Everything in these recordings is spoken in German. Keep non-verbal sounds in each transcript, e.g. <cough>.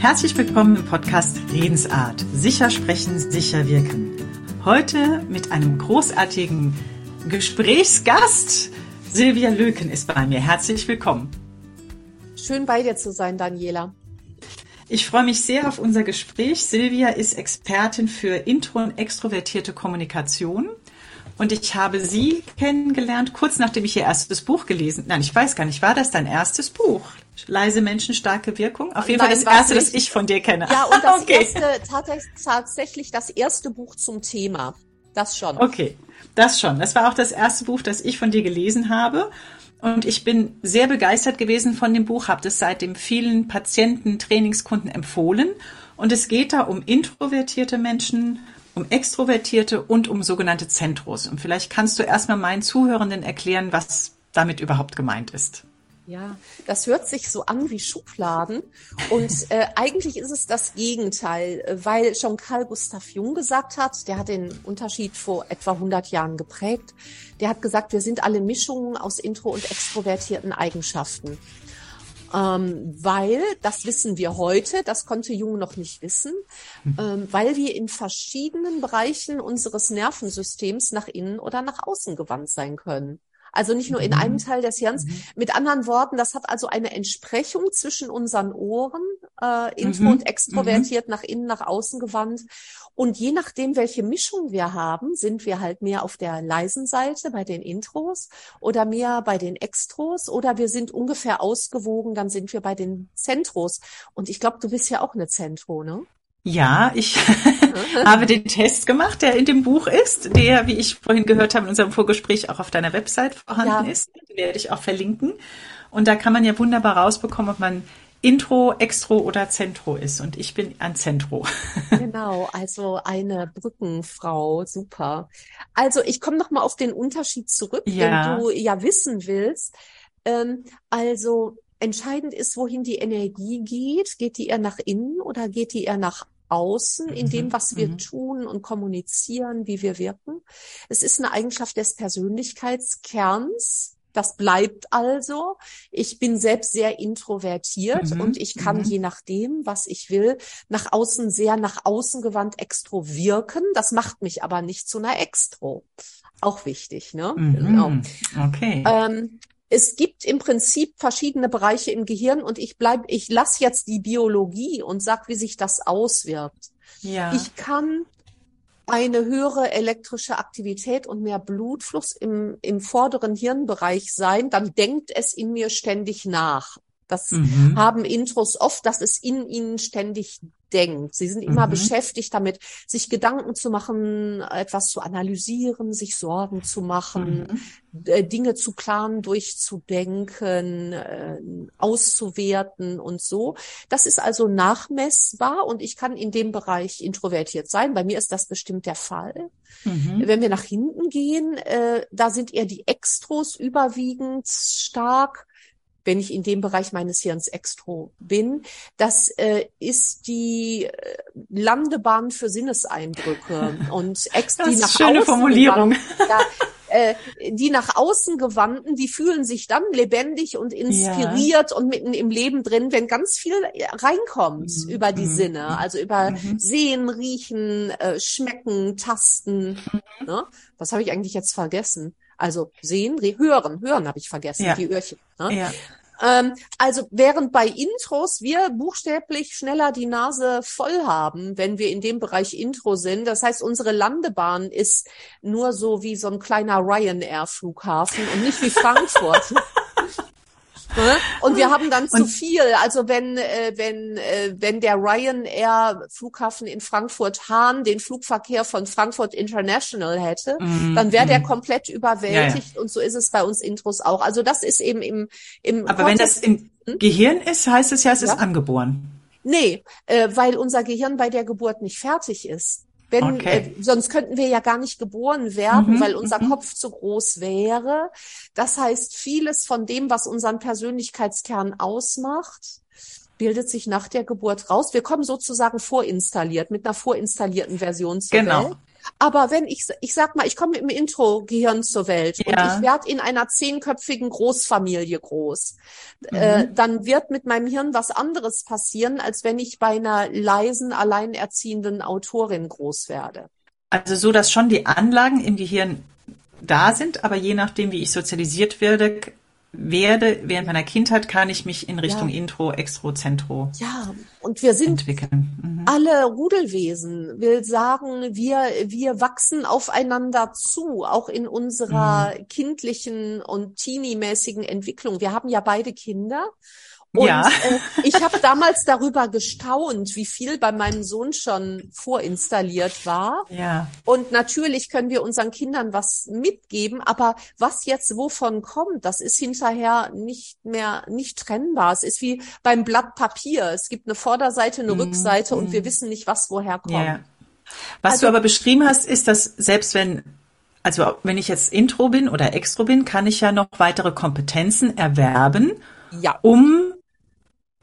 Herzlich willkommen im Podcast Redensart. Sicher sprechen, sicher wirken. Heute mit einem großartigen Gesprächsgast. Silvia Löken ist bei mir. Herzlich willkommen. Schön bei dir zu sein, Daniela. Ich freue mich sehr auf unser Gespräch. Silvia ist Expertin für intro- und extrovertierte Kommunikation. Und ich habe sie kennengelernt, kurz nachdem ich ihr erstes Buch gelesen. Nein, ich weiß gar nicht, war das dein erstes Buch? Leise Menschen, starke Wirkung? Auf jeden Nein, Fall das erste, das ich von dir kenne. Ja, und das <laughs> okay. erste, tatsächlich das erste Buch zum Thema. Das schon. Okay, das schon. Das war auch das erste Buch, das ich von dir gelesen habe. Und ich bin sehr begeistert gewesen von dem Buch, habe das seitdem vielen Patienten, Trainingskunden empfohlen. Und es geht da um introvertierte Menschen, um Extrovertierte und um sogenannte Zentros. Und vielleicht kannst du erstmal meinen Zuhörenden erklären, was damit überhaupt gemeint ist. Ja, das hört sich so an wie Schubladen. Und <laughs> äh, eigentlich ist es das Gegenteil, weil schon Carl Gustav Jung gesagt hat, der hat den Unterschied vor etwa 100 Jahren geprägt. Der hat gesagt, wir sind alle Mischungen aus intro- und extrovertierten Eigenschaften ähm, weil, das wissen wir heute, das konnte Jung noch nicht wissen, mhm. ähm, weil wir in verschiedenen Bereichen unseres Nervensystems nach innen oder nach außen gewandt sein können. Also nicht nur in einem mhm. Teil des Hirns. Mhm. Mit anderen Worten, das hat also eine Entsprechung zwischen unseren Ohren, äh, intro mhm. und extrovertiert, mhm. nach innen, nach außen gewandt. Und je nachdem, welche Mischung wir haben, sind wir halt mehr auf der leisen Seite bei den Intros oder mehr bei den Extros oder wir sind ungefähr ausgewogen, dann sind wir bei den Zentros. Und ich glaube, du bist ja auch eine Zentro, ne? Ja, ich <laughs> habe den Test gemacht, der in dem Buch ist, der, wie ich vorhin gehört habe, in unserem Vorgespräch auch auf deiner Website vorhanden ja. ist. Den werde ich auch verlinken. Und da kann man ja wunderbar rausbekommen, ob man Intro, Extro oder Zentro ist. Und ich bin ein Zentro. <laughs> Genau, also eine Brückenfrau, super. Also ich komme noch mal auf den Unterschied zurück, ja. den du ja wissen willst. Ähm, also entscheidend ist, wohin die Energie geht. Geht die eher nach innen oder geht die eher nach außen in dem, mhm, was wir mhm. tun und kommunizieren, wie wir wirken? Es ist eine Eigenschaft des Persönlichkeitskerns das bleibt also. Ich bin selbst sehr introvertiert mhm. und ich kann mhm. je nachdem, was ich will, nach außen sehr nach außen gewandt extro wirken. Das macht mich aber nicht zu einer Extro. Auch wichtig, ne? Mhm. Genau. Okay. Ähm, es gibt im Prinzip verschiedene Bereiche im Gehirn und ich bleib, ich lasse jetzt die Biologie und sag, wie sich das auswirkt. Ja. Ich kann eine höhere elektrische Aktivität und mehr Blutfluss im, im vorderen Hirnbereich sein, dann denkt es in mir ständig nach. Das mhm. haben Intros oft, dass es in ihnen ständig denkt. Sie sind immer mhm. beschäftigt damit, sich Gedanken zu machen, etwas zu analysieren, sich Sorgen zu machen, mhm. Äh, Dinge zu planen, durchzudenken, äh, auszuwerten und so. Das ist also nachmessbar und ich kann in dem Bereich introvertiert sein. Bei mir ist das bestimmt der Fall. Mhm. Wenn wir nach hinten gehen, äh, da sind eher die Extros überwiegend stark wenn ich in dem Bereich meines Hirns extro bin. Das äh, ist die äh, Landebahn für Sinneseindrücke <laughs> und ex das die nach schöne außen Formulierung. Ja, äh, die nach außen gewandten, die fühlen sich dann lebendig und inspiriert ja. und mitten im Leben drin, wenn ganz viel reinkommt mhm. über die mhm. Sinne, also über mhm. Sehen, Riechen, äh, Schmecken, Tasten. Mhm. Ne? Was habe ich eigentlich jetzt vergessen? Also sehen, hören, hören habe ich vergessen, ja. die Öhrchen. Ne? Ja. Ähm, also während bei Intros wir buchstäblich schneller die Nase voll haben, wenn wir in dem Bereich Intro sind. Das heißt, unsere Landebahn ist nur so wie so ein kleiner Ryanair-Flughafen und nicht wie Frankfurt. <laughs> Ne? Und wir haben dann zu viel. Also wenn, äh, wenn, äh, wenn der Ryanair Flughafen in Frankfurt Hahn den Flugverkehr von Frankfurt International hätte, mm, dann wäre mm. der komplett überwältigt. Ja, ja. Und so ist es bei uns Intros auch. Also das ist eben im, im Aber Cortex wenn das im hm? Gehirn ist, heißt es ja, es ja? ist angeboren. Nee, äh, weil unser Gehirn bei der Geburt nicht fertig ist. Wenn, okay. äh, sonst könnten wir ja gar nicht geboren werden, mhm, weil unser mhm. Kopf zu groß wäre. Das heißt, vieles von dem, was unseren Persönlichkeitskern ausmacht, bildet sich nach der Geburt raus. Wir kommen sozusagen vorinstalliert, mit einer vorinstallierten Version zur genau. Welt. Aber wenn ich, ich sag mal, ich komme mit dem Intro-Gehirn zur Welt ja. und ich werde in einer zehnköpfigen Großfamilie groß, äh, mhm. äh, dann wird mit meinem Hirn was anderes passieren, als wenn ich bei einer leisen, alleinerziehenden Autorin groß werde. Also so, dass schon die Anlagen im Gehirn da sind, aber je nachdem, wie ich sozialisiert werde, werde während meiner Kindheit, kann ich mich in Richtung ja. Intro, Extro, Zentro ja, und wir sind entwickeln. Mhm. alle Rudelwesen, will sagen, wir, wir wachsen aufeinander zu, auch in unserer mhm. kindlichen und teenie-mäßigen Entwicklung. Wir haben ja beide Kinder und ja. äh, <laughs> ich habe damals darüber gestaunt, wie viel bei meinem Sohn schon vorinstalliert war. Ja. Und natürlich können wir unseren Kindern was mitgeben, aber was jetzt wovon kommt, das ist hinterher nicht mehr nicht trennbar. Es ist wie beim Blatt Papier. Es gibt eine Vorderseite, eine mhm. Rückseite und wir mhm. wissen nicht, was woher kommt. Ja. Was also, du aber beschrieben hast, ist, dass selbst wenn also wenn ich jetzt Intro bin oder Extro bin, kann ich ja noch weitere Kompetenzen erwerben, ja. um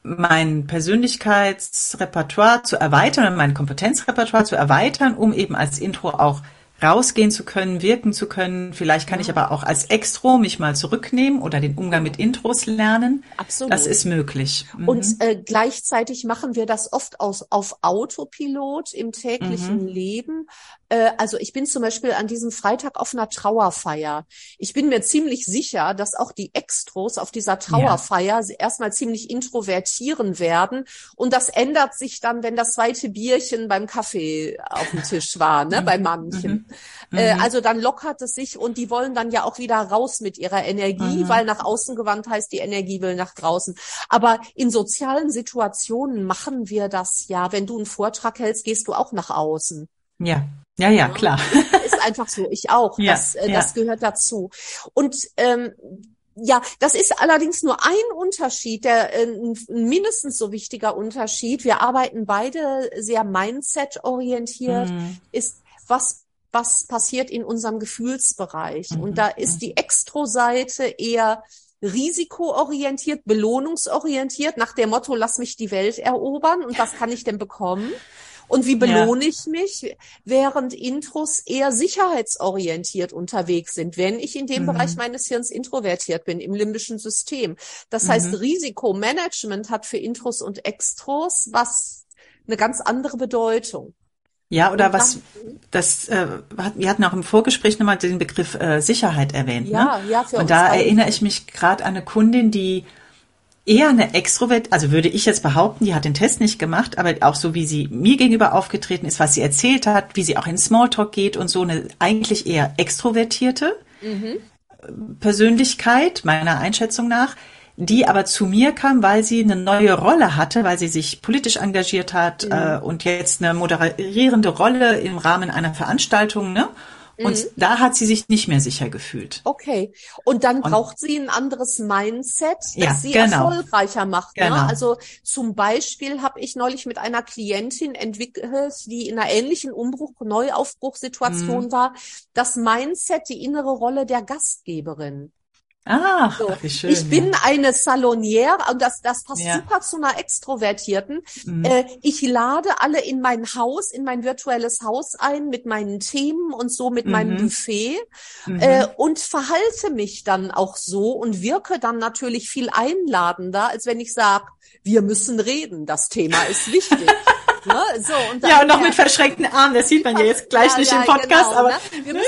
mein Persönlichkeitsrepertoire zu erweitern, mein Kompetenzrepertoire zu erweitern, um eben als Intro auch rausgehen zu können, wirken zu können. Vielleicht kann ja. ich aber auch als Extro mich mal zurücknehmen oder den Umgang mit Intros lernen. Absolut. Das ist möglich. Mhm. Und äh, gleichzeitig machen wir das oft aus, auf Autopilot im täglichen mhm. Leben. Äh, also ich bin zum Beispiel an diesem Freitag auf einer Trauerfeier. Ich bin mir ziemlich sicher, dass auch die Extros auf dieser Trauerfeier ja. erstmal ziemlich introvertieren werden. Und das ändert sich dann, wenn das zweite Bierchen beim Kaffee auf dem Tisch war, ne, <laughs> bei manchen. Mhm. Äh, mhm. also dann lockert es sich und die wollen dann ja auch wieder raus mit ihrer Energie, mhm. weil nach außen gewandt heißt, die Energie will nach draußen. Aber in sozialen Situationen machen wir das ja. Wenn du einen Vortrag hältst, gehst du auch nach außen. Ja. Ja, ja, klar. <laughs> Ist einfach so. Ich auch. Ja, das, äh, ja. das gehört dazu. Und ähm, ja, das ist allerdings nur ein Unterschied, der äh, ein mindestens so wichtiger Unterschied. Wir arbeiten beide sehr Mindset-orientiert. Mhm. Ist was was passiert in unserem Gefühlsbereich. Mhm. Und da ist die Extro-Seite eher risikoorientiert, belohnungsorientiert, nach dem Motto, lass mich die Welt erobern und was kann ich denn bekommen? Und wie belohne ja. ich mich, während Intros eher sicherheitsorientiert unterwegs sind, wenn ich in dem mhm. Bereich meines Hirns introvertiert bin, im limbischen System. Das mhm. heißt, Risikomanagement hat für Intros und Extros was eine ganz andere Bedeutung. Ja, oder was, das, äh, wir hatten auch im Vorgespräch nochmal den Begriff äh, Sicherheit erwähnt. Ja, ne? ja, für Und da erinnere ich mich gerade an eine Kundin, die eher eine Extrovert, also würde ich jetzt behaupten, die hat den Test nicht gemacht, aber auch so wie sie mir gegenüber aufgetreten ist, was sie erzählt hat, wie sie auch in Smalltalk geht und so eine eigentlich eher extrovertierte mhm. Persönlichkeit, meiner Einschätzung nach, die aber zu mir kam, weil sie eine neue Rolle hatte, weil sie sich politisch engagiert hat mhm. äh, und jetzt eine moderierende Rolle im Rahmen einer Veranstaltung, ne? Und mhm. da hat sie sich nicht mehr sicher gefühlt. Okay. Und dann und, braucht sie ein anderes Mindset, das ja, sie genau. erfolgreicher macht. Ne? Genau. Ne? Also zum Beispiel habe ich neulich mit einer Klientin entwickelt, die in einer ähnlichen Umbruch, Neuaufbruchssituation mhm. war, das Mindset, die innere Rolle der Gastgeberin. Ah, so. wie schön. Ich bin eine Salonière und das, das passt ja. super zu einer Extrovertierten. Mhm. Äh, ich lade alle in mein Haus, in mein virtuelles Haus ein mit meinen Themen und so mit mhm. meinem Buffet mhm. äh, und verhalte mich dann auch so und wirke dann natürlich viel einladender, als wenn ich sage, wir müssen reden, das Thema ist wichtig. <laughs> Ne? So, und ja, und noch mit verschränkten Armen, das sieht man ja jetzt gleich ja, nicht ja, im Podcast, genau, aber, ne?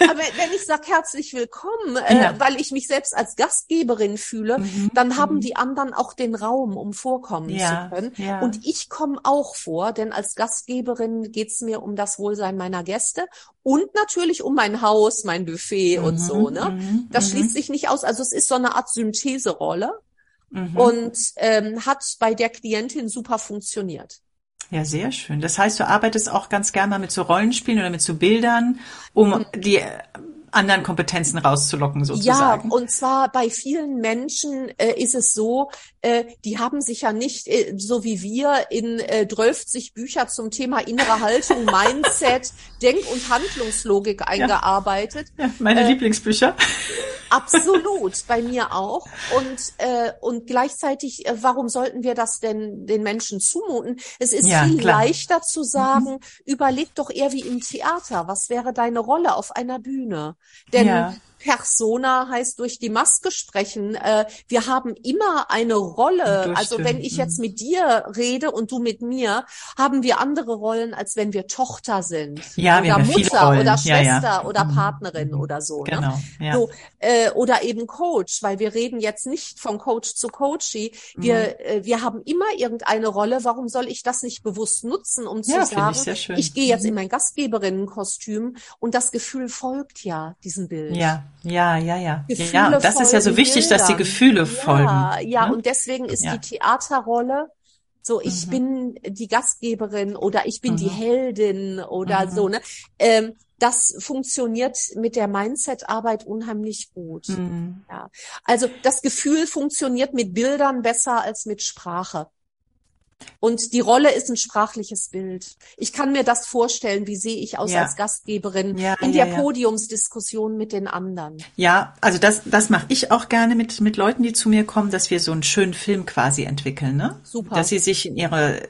<laughs> <laughs> aber wenn ich sage herzlich willkommen, äh, weil ich mich selbst als Gastgeberin fühle, mhm. dann haben mhm. die anderen auch den Raum, um vorkommen zu können. Und ich komme auch vor, denn als Gastgeberin geht's mir um das Wohlsein meiner Gäste und natürlich um mein Haus, mein Buffet mhm. und so. Ne? Mhm. Das mhm. schließt sich nicht aus. Also es ist so eine Art Syntheserolle. Mhm. Und ähm, hat bei der Klientin super funktioniert. Ja, sehr schön. Das heißt, du arbeitest auch ganz gerne mal mit so Rollenspielen oder mit so Bildern, um die anderen Kompetenzen rauszulocken sozusagen. Ja, und zwar bei vielen Menschen äh, ist es so, äh, die haben sich ja nicht äh, so wie wir in äh, 12 Bücher zum Thema innere Haltung, <laughs> Mindset, Denk- und Handlungslogik eingearbeitet. Ja, ja meine äh, Lieblingsbücher. Absolut, bei mir auch. Und, äh, und gleichzeitig, äh, warum sollten wir das denn den Menschen zumuten? Es ist ja, viel klar. leichter zu sagen, mhm. überleg doch eher wie im Theater, was wäre deine Rolle auf einer Bühne? Denn ja. Persona heißt durch die Maske sprechen. Äh, wir haben immer eine Rolle. Also wenn ich jetzt mhm. mit dir rede und du mit mir, haben wir andere Rollen, als wenn wir Tochter sind. Ja, oder Mutter oder Schwester ja, ja. oder mhm. Partnerin mhm. oder so. Ne? Genau. Ne? Ja. so äh, oder eben Coach, weil wir reden jetzt nicht von Coach zu Coachy. Wir, mhm. äh, wir haben immer irgendeine Rolle. Warum soll ich das nicht bewusst nutzen, um zu sagen, ich, ich gehe jetzt in mein Gastgeberinnenkostüm und das Gefühl folgt ja diesem Bild. Ja. Ja, ja, ja. Gefühle ja, das ist ja so wichtig, Bildern. dass die Gefühle folgen. Ja, ja, ne? und deswegen ist ja. die Theaterrolle so, ich mhm. bin die Gastgeberin oder ich bin mhm. die Heldin oder mhm. so, ne? Ähm, das funktioniert mit der Mindset-Arbeit unheimlich gut. Mhm. Ja. Also das Gefühl funktioniert mit Bildern besser als mit Sprache. Und die Rolle ist ein sprachliches Bild. Ich kann mir das vorstellen, wie sehe ich aus ja. als Gastgeberin ja, in ja, der Podiumsdiskussion mit den anderen. Ja, also das, das mache ich auch gerne mit, mit Leuten, die zu mir kommen, dass wir so einen schönen Film quasi entwickeln. Ne? Super. Dass sie sich in ihre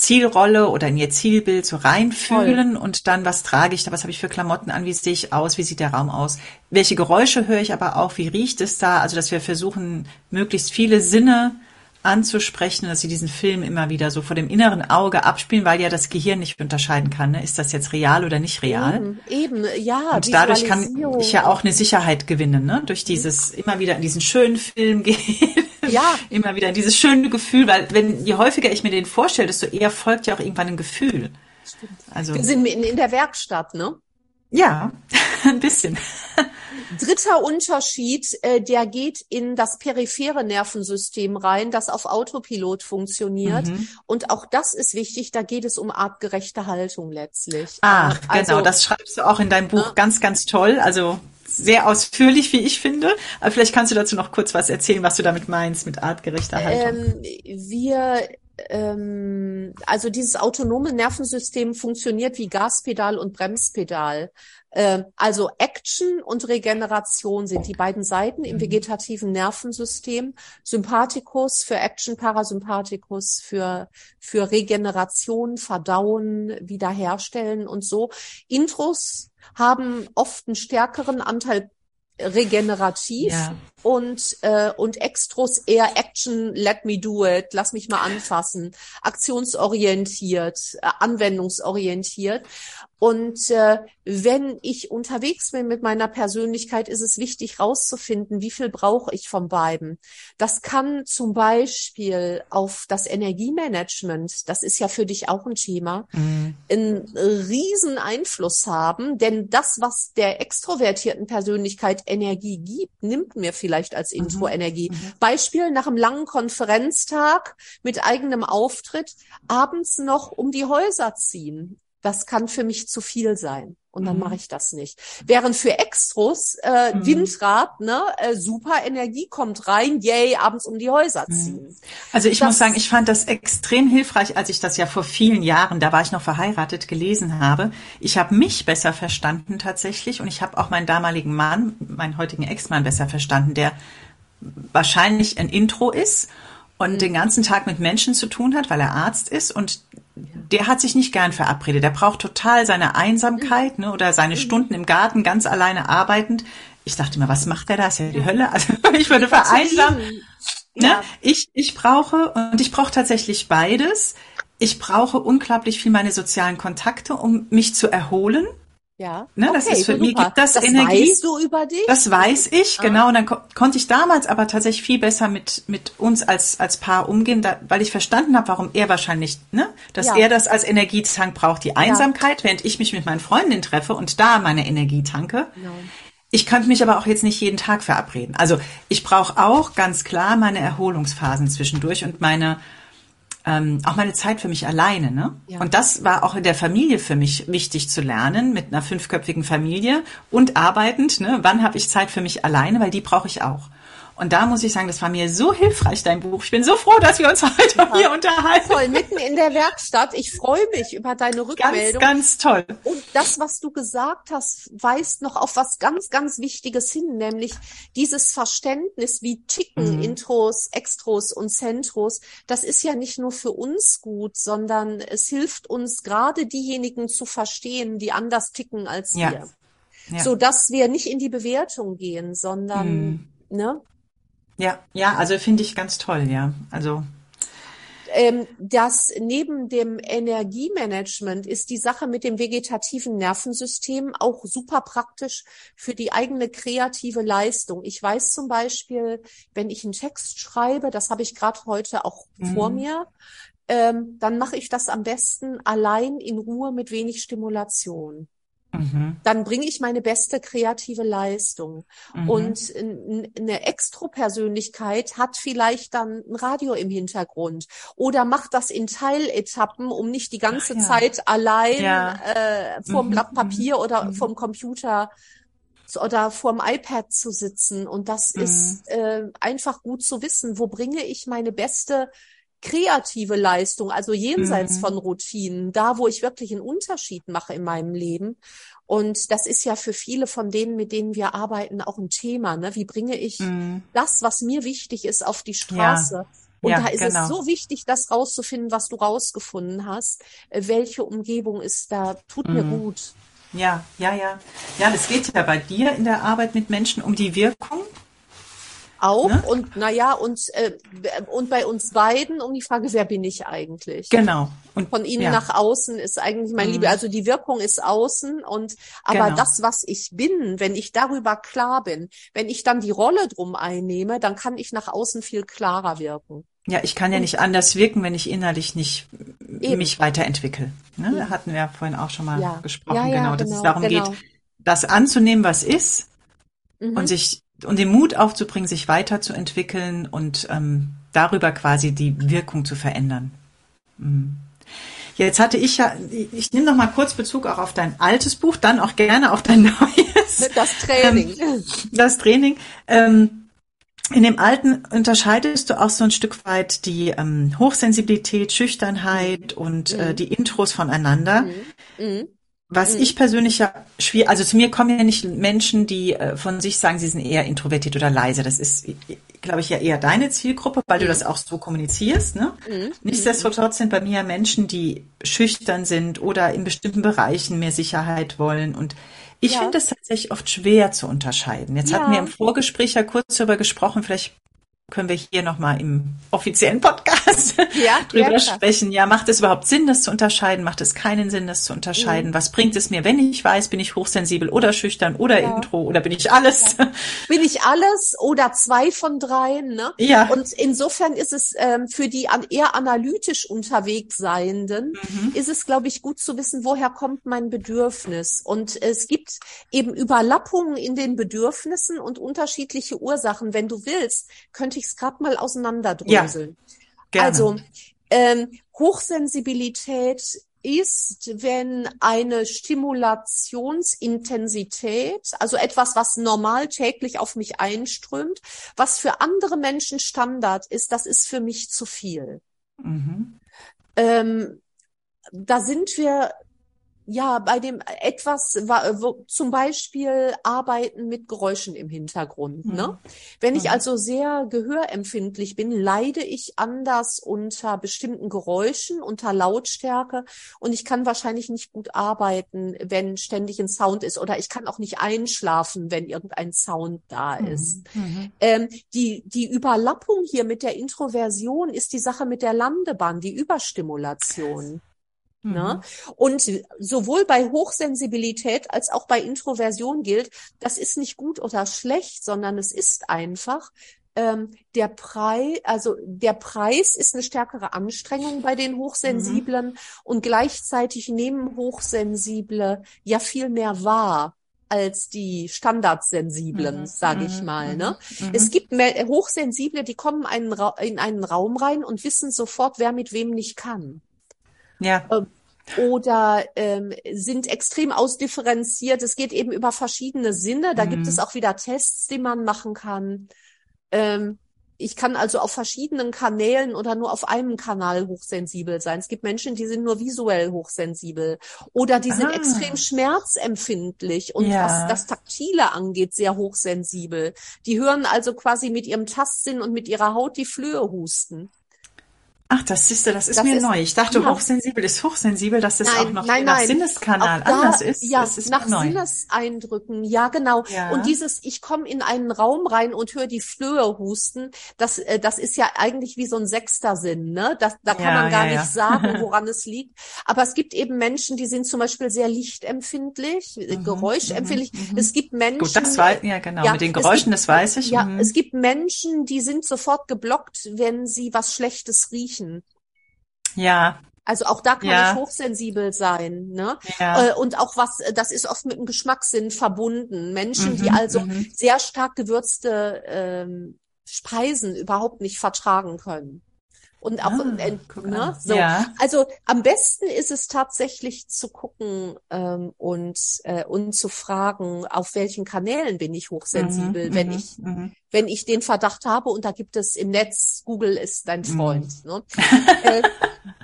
Zielrolle oder in ihr Zielbild so reinfühlen Voll. und dann, was trage ich da, was habe ich für Klamotten an, wie sehe ich aus, wie sieht der Raum aus, welche Geräusche höre ich aber auch, wie riecht es da, also dass wir versuchen, möglichst viele Sinne anzusprechen, dass sie diesen Film immer wieder so vor dem inneren Auge abspielen, weil ja das Gehirn nicht unterscheiden kann, ne? ist das jetzt real oder nicht real? Eben, eben ja. Und dadurch kann ich ja auch eine Sicherheit gewinnen, ne? durch dieses immer wieder in diesen schönen Film <laughs> gehen. Ja. immer wieder in dieses schöne Gefühl, weil wenn je häufiger ich mir den vorstelle, desto eher folgt ja auch irgendwann ein Gefühl. Stimmt. Also wir sind mitten in der Werkstatt, ne? Ja, <laughs> ein bisschen. Dritter Unterschied, äh, der geht in das periphere Nervensystem rein, das auf Autopilot funktioniert. Mhm. Und auch das ist wichtig, da geht es um artgerechte Haltung letztlich. Ah, also, genau, das schreibst du auch in deinem Buch ja. ganz, ganz toll. Also sehr ausführlich, wie ich finde. Aber vielleicht kannst du dazu noch kurz was erzählen, was du damit meinst mit artgerechter Haltung. Ähm, wir ähm, also dieses autonome Nervensystem funktioniert wie Gaspedal und Bremspedal. Ähm, also Action und Regeneration sind die beiden Seiten im mhm. vegetativen Nervensystem. Sympathikus für Action, Parasympathikus für, für Regeneration, Verdauen, Wiederherstellen und so. Intros haben oft einen stärkeren Anteil regenerativ ja. Und äh, und Extros eher Action, let me do it, lass mich mal anfassen, aktionsorientiert, äh, anwendungsorientiert und äh, wenn ich unterwegs bin mit meiner Persönlichkeit, ist es wichtig rauszufinden, wie viel brauche ich von beiden. Das kann zum Beispiel auf das Energiemanagement, das ist ja für dich auch ein Thema, mhm. einen riesen Einfluss haben, denn das, was der extrovertierten Persönlichkeit Energie gibt, nimmt mir vielleicht als mhm. Intro Energie. Mhm. Beispiel nach einem langen Konferenztag mit eigenem Auftritt abends noch um die Häuser ziehen das kann für mich zu viel sein. Und dann mhm. mache ich das nicht. Während für Extros, äh, mhm. Windrad, ne, äh, super Energie kommt rein, yay, abends um die Häuser mhm. ziehen. Also ich das, muss sagen, ich fand das extrem hilfreich, als ich das ja vor vielen Jahren, da war ich noch verheiratet, gelesen habe. Ich habe mich besser verstanden tatsächlich und ich habe auch meinen damaligen Mann, meinen heutigen Ex-Mann besser verstanden, der wahrscheinlich ein Intro ist und mhm. den ganzen Tag mit Menschen zu tun hat, weil er Arzt ist und der hat sich nicht gern verabredet. Der braucht total seine Einsamkeit ne, oder seine mhm. Stunden im Garten ganz alleine arbeitend. Ich dachte mir, was macht der da? Ist ja die Hölle. Also <laughs> ich würde vereinsamen. Ne? Ja. Ich, ich brauche, und ich brauche tatsächlich beides. Ich brauche unglaublich viel meine sozialen Kontakte, um mich zu erholen. Ja. Ne, okay, das ist für mich gibt das, das Energie. Weißt du über dich? Das weiß ich, ah. genau. Und dann ko konnte ich damals aber tatsächlich viel besser mit mit uns als als Paar umgehen, da, weil ich verstanden habe, warum er wahrscheinlich, ne, dass ja. er das als Energietank braucht, die Einsamkeit, ja. während ich mich mit meinen Freundinnen treffe und da meine Energie tanke. Genau. Ich könnte mich aber auch jetzt nicht jeden Tag verabreden. Also ich brauche auch ganz klar meine Erholungsphasen zwischendurch und meine ähm, auch meine Zeit für mich alleine. Ne? Ja. Und das war auch in der Familie für mich wichtig zu lernen, mit einer fünfköpfigen Familie und arbeitend. Ne? Wann habe ich Zeit für mich alleine, weil die brauche ich auch. Und da muss ich sagen, das war mir so hilfreich, dein Buch. Ich bin so froh, dass wir uns heute ja. hier unterhalten. Toll, mitten in der Werkstatt. Ich freue mich über deine Rückmeldung. Ganz, ganz toll. Und das, was du gesagt hast, weist noch auf was ganz, ganz Wichtiges hin, nämlich dieses Verständnis, wie ticken mhm. Intros, Extros und Centros. Das ist ja nicht nur für uns gut, sondern es hilft uns gerade diejenigen zu verstehen, die anders ticken als ja. wir. Ja. So dass wir nicht in die Bewertung gehen, sondern, mhm. ne? Ja, ja, also finde ich ganz toll, ja. Also ähm, das neben dem Energiemanagement ist die Sache mit dem vegetativen Nervensystem auch super praktisch für die eigene kreative Leistung. Ich weiß zum Beispiel, wenn ich einen Text schreibe, das habe ich gerade heute auch mhm. vor mir, ähm, dann mache ich das am besten allein in Ruhe mit wenig Stimulation. Mhm. Dann bringe ich meine beste kreative Leistung. Mhm. Und eine Extropersönlichkeit hat vielleicht dann ein Radio im Hintergrund oder macht das in Teiletappen, um nicht die ganze ja. Zeit allein ja. äh, vorm mhm. Blatt Papier oder mhm. vorm Computer oder vorm iPad zu sitzen. Und das mhm. ist äh, einfach gut zu wissen, wo bringe ich meine beste kreative Leistung, also jenseits mhm. von Routinen, da wo ich wirklich einen Unterschied mache in meinem Leben. Und das ist ja für viele von denen, mit denen wir arbeiten, auch ein Thema. Ne? Wie bringe ich mhm. das, was mir wichtig ist, auf die Straße? Ja. Und ja, da ist genau. es so wichtig, das rauszufinden, was du rausgefunden hast. Äh, welche Umgebung ist da, tut mhm. mir gut. Ja, ja, ja. Ja, es geht ja bei dir in der Arbeit mit Menschen um die Wirkung auch ne? und naja und äh, und bei uns beiden um die Frage wer bin ich eigentlich genau und von innen ja. nach außen ist eigentlich mein mhm. Liebe also die Wirkung ist außen und aber genau. das was ich bin wenn ich darüber klar bin wenn ich dann die Rolle drum einnehme dann kann ich nach außen viel klarer wirken ja, ich kann ja nicht anders wirken, wenn ich innerlich nicht Eben. mich weiterentwickle. Ne? Da hatten wir vorhin auch schon mal ja. gesprochen, ja, ja, genau, dass genau, es darum genau. geht, das anzunehmen, was ist mhm. und sich und den Mut aufzubringen, sich weiterzuentwickeln und ähm, darüber quasi die Wirkung zu verändern. Mhm. Jetzt hatte ich ja, ich nehme noch mal kurz Bezug auch auf dein altes Buch, dann auch gerne auf dein <laughs> neues. Das Training. Ähm, das Training. Ähm, in dem alten unterscheidest du auch so ein Stück weit die ähm, Hochsensibilität, Schüchternheit und äh, mhm. die Intros voneinander. Mhm. Mhm. Was mhm. ich persönlich ja schwierig, also zu mir kommen ja nicht Menschen, die äh, von sich sagen, sie sind eher introvertiert oder leise. Das ist, glaube ich, ja eher deine Zielgruppe, weil mhm. du das auch so kommunizierst. Ne? Mhm. Nichtsdestotrotz sind bei mir Menschen, die schüchtern sind oder in bestimmten Bereichen mehr Sicherheit wollen. Und ich ja. finde es tatsächlich oft schwer zu unterscheiden. Jetzt ja. hatten wir im Vorgespräch ja kurz darüber gesprochen, vielleicht können wir hier nochmal im offiziellen Podcast <laughs> ja, <laughs> drüber ja, sprechen. Ja, macht es überhaupt Sinn, das zu unterscheiden? Macht es keinen Sinn, das zu unterscheiden? Mhm. Was bringt es mir, wenn ich weiß, bin ich hochsensibel oder schüchtern oder ja. Intro oder bin ich alles? Bin ich alles oder zwei von dreien? Ne? Ja. Und insofern ist es ähm, für die an, eher analytisch unterwegs Seienden, mhm. ist es, glaube ich, gut zu wissen, woher kommt mein Bedürfnis. Und es gibt eben Überlappungen in den Bedürfnissen und unterschiedliche Ursachen. Wenn du willst, könnte ich es gerade mal auseinanderdröseln. Ja, also ähm, Hochsensibilität ist, wenn eine Stimulationsintensität, also etwas, was normal täglich auf mich einströmt, was für andere Menschen Standard ist, das ist für mich zu viel. Mhm. Ähm, da sind wir ja, bei dem etwas, wo, zum Beispiel Arbeiten mit Geräuschen im Hintergrund. Mhm. Ne? Wenn ich mhm. also sehr gehörempfindlich bin, leide ich anders unter bestimmten Geräuschen, unter Lautstärke und ich kann wahrscheinlich nicht gut arbeiten, wenn ständig ein Sound ist oder ich kann auch nicht einschlafen, wenn irgendein Sound da mhm. ist. Mhm. Ähm, die, die Überlappung hier mit der Introversion ist die Sache mit der Landebahn, die Überstimulation. Ne? Mhm. Und sowohl bei Hochsensibilität als auch bei Introversion gilt, das ist nicht gut oder schlecht, sondern es ist einfach. Ähm, der Preis, also der Preis ist eine stärkere Anstrengung bei den Hochsensiblen mhm. und gleichzeitig nehmen Hochsensible ja viel mehr wahr als die Standardsensiblen, mhm. sage ich mhm. mal. Ne? Mhm. Es gibt mehr Hochsensible, die kommen einen in einen Raum rein und wissen sofort, wer mit wem nicht kann. Ja. Ähm, oder ähm, sind extrem ausdifferenziert. Es geht eben über verschiedene Sinne. Da mhm. gibt es auch wieder Tests, die man machen kann. Ähm, ich kann also auf verschiedenen Kanälen oder nur auf einem Kanal hochsensibel sein. Es gibt Menschen, die sind nur visuell hochsensibel oder die sind ah. extrem schmerzempfindlich und ja. was das Taktile angeht, sehr hochsensibel. Die hören also quasi mit ihrem Tastsinn und mit ihrer Haut die Flöhe husten. Ach, das ist das ist das mir ist, neu. Ich dachte, ja. hochsensibel ist hochsensibel, dass das nein, auch noch nein, nach nein. Sinneskanal da, anders ist. Ja, das ist nach neu. Sinneseindrücken. Ja, genau. Ja. Und dieses, ich komme in einen Raum rein und höre die Flöhe husten, das, äh, das ist ja eigentlich wie so ein sechster Sinn, ne? Das, da kann ja, man gar nicht sagen, <laughs> woran es liegt. Aber es gibt eben Menschen, die sind zum Beispiel sehr lichtempfindlich, mhm, geräuschempfindlich. Mhm, mhm. es gibt Menschen. Gut, das weiß, ja, genau. Mit den Geräuschen, gibt, das weiß ich. Ja, mhm. es gibt Menschen, die sind sofort geblockt, wenn sie was Schlechtes riechen riechen. Ja. Also auch da kann ja. ich hochsensibel sein, ne? Ja. Äh, und auch was, das ist oft mit dem Geschmackssinn verbunden. Menschen, mhm, die also mhm. sehr stark gewürzte ähm, Speisen überhaupt nicht vertragen können und auch ah, äh, ne, so. Ja. Also am besten ist es tatsächlich zu gucken ähm, und äh, und zu fragen, auf welchen Kanälen bin ich hochsensibel, mhm, wenn mhm, ich mhm. wenn ich den Verdacht habe und da gibt es im Netz Google ist dein Freund. Mhm. Ne? <laughs> äh,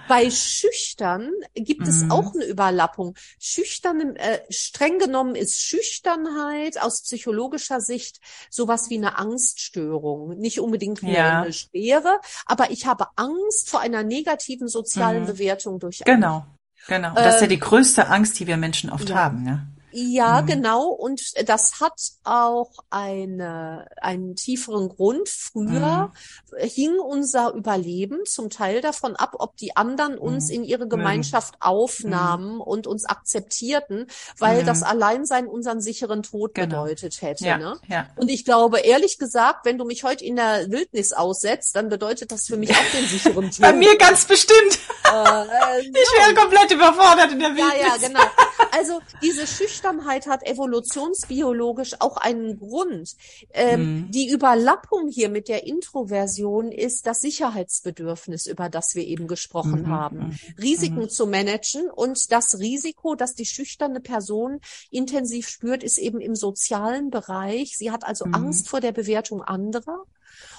bei Schüchtern gibt mhm. es auch eine Überlappung. Schüchtern, äh, streng genommen ist Schüchternheit aus psychologischer Sicht sowas wie eine Angststörung. Nicht unbedingt wie ja. eine Schwere, aber ich habe Angst vor einer negativen sozialen mhm. Bewertung durch Genau, genau. Das ist ja die größte Angst, die wir Menschen oft ja. haben. Ne? Ja, mhm. genau. Und das hat auch eine, einen tieferen Grund. Früher mhm. hing unser Überleben zum Teil davon ab, ob die anderen uns mhm. in ihre Gemeinschaft mhm. aufnahmen und uns akzeptierten, weil das mhm. Alleinsein unseren sicheren Tod genau. bedeutet hätte. Ja, ne? ja. Und ich glaube, ehrlich gesagt, wenn du mich heute in der Wildnis aussetzt, dann bedeutet das für mich auch den sicheren Tod. Bei mir ganz bestimmt. Äh, äh, <laughs> ich wäre komplett überfordert in der Wildnis. Ja, ja, genau. Also diese Schüchternheit <laughs> Schüchternheit hat evolutionsbiologisch auch einen Grund. Ähm, mhm. Die Überlappung hier mit der Introversion ist das Sicherheitsbedürfnis, über das wir eben gesprochen mhm. haben. Mhm. Risiken mhm. zu managen und das Risiko, das die schüchterne Person intensiv spürt, ist eben im sozialen Bereich. Sie hat also mhm. Angst vor der Bewertung anderer.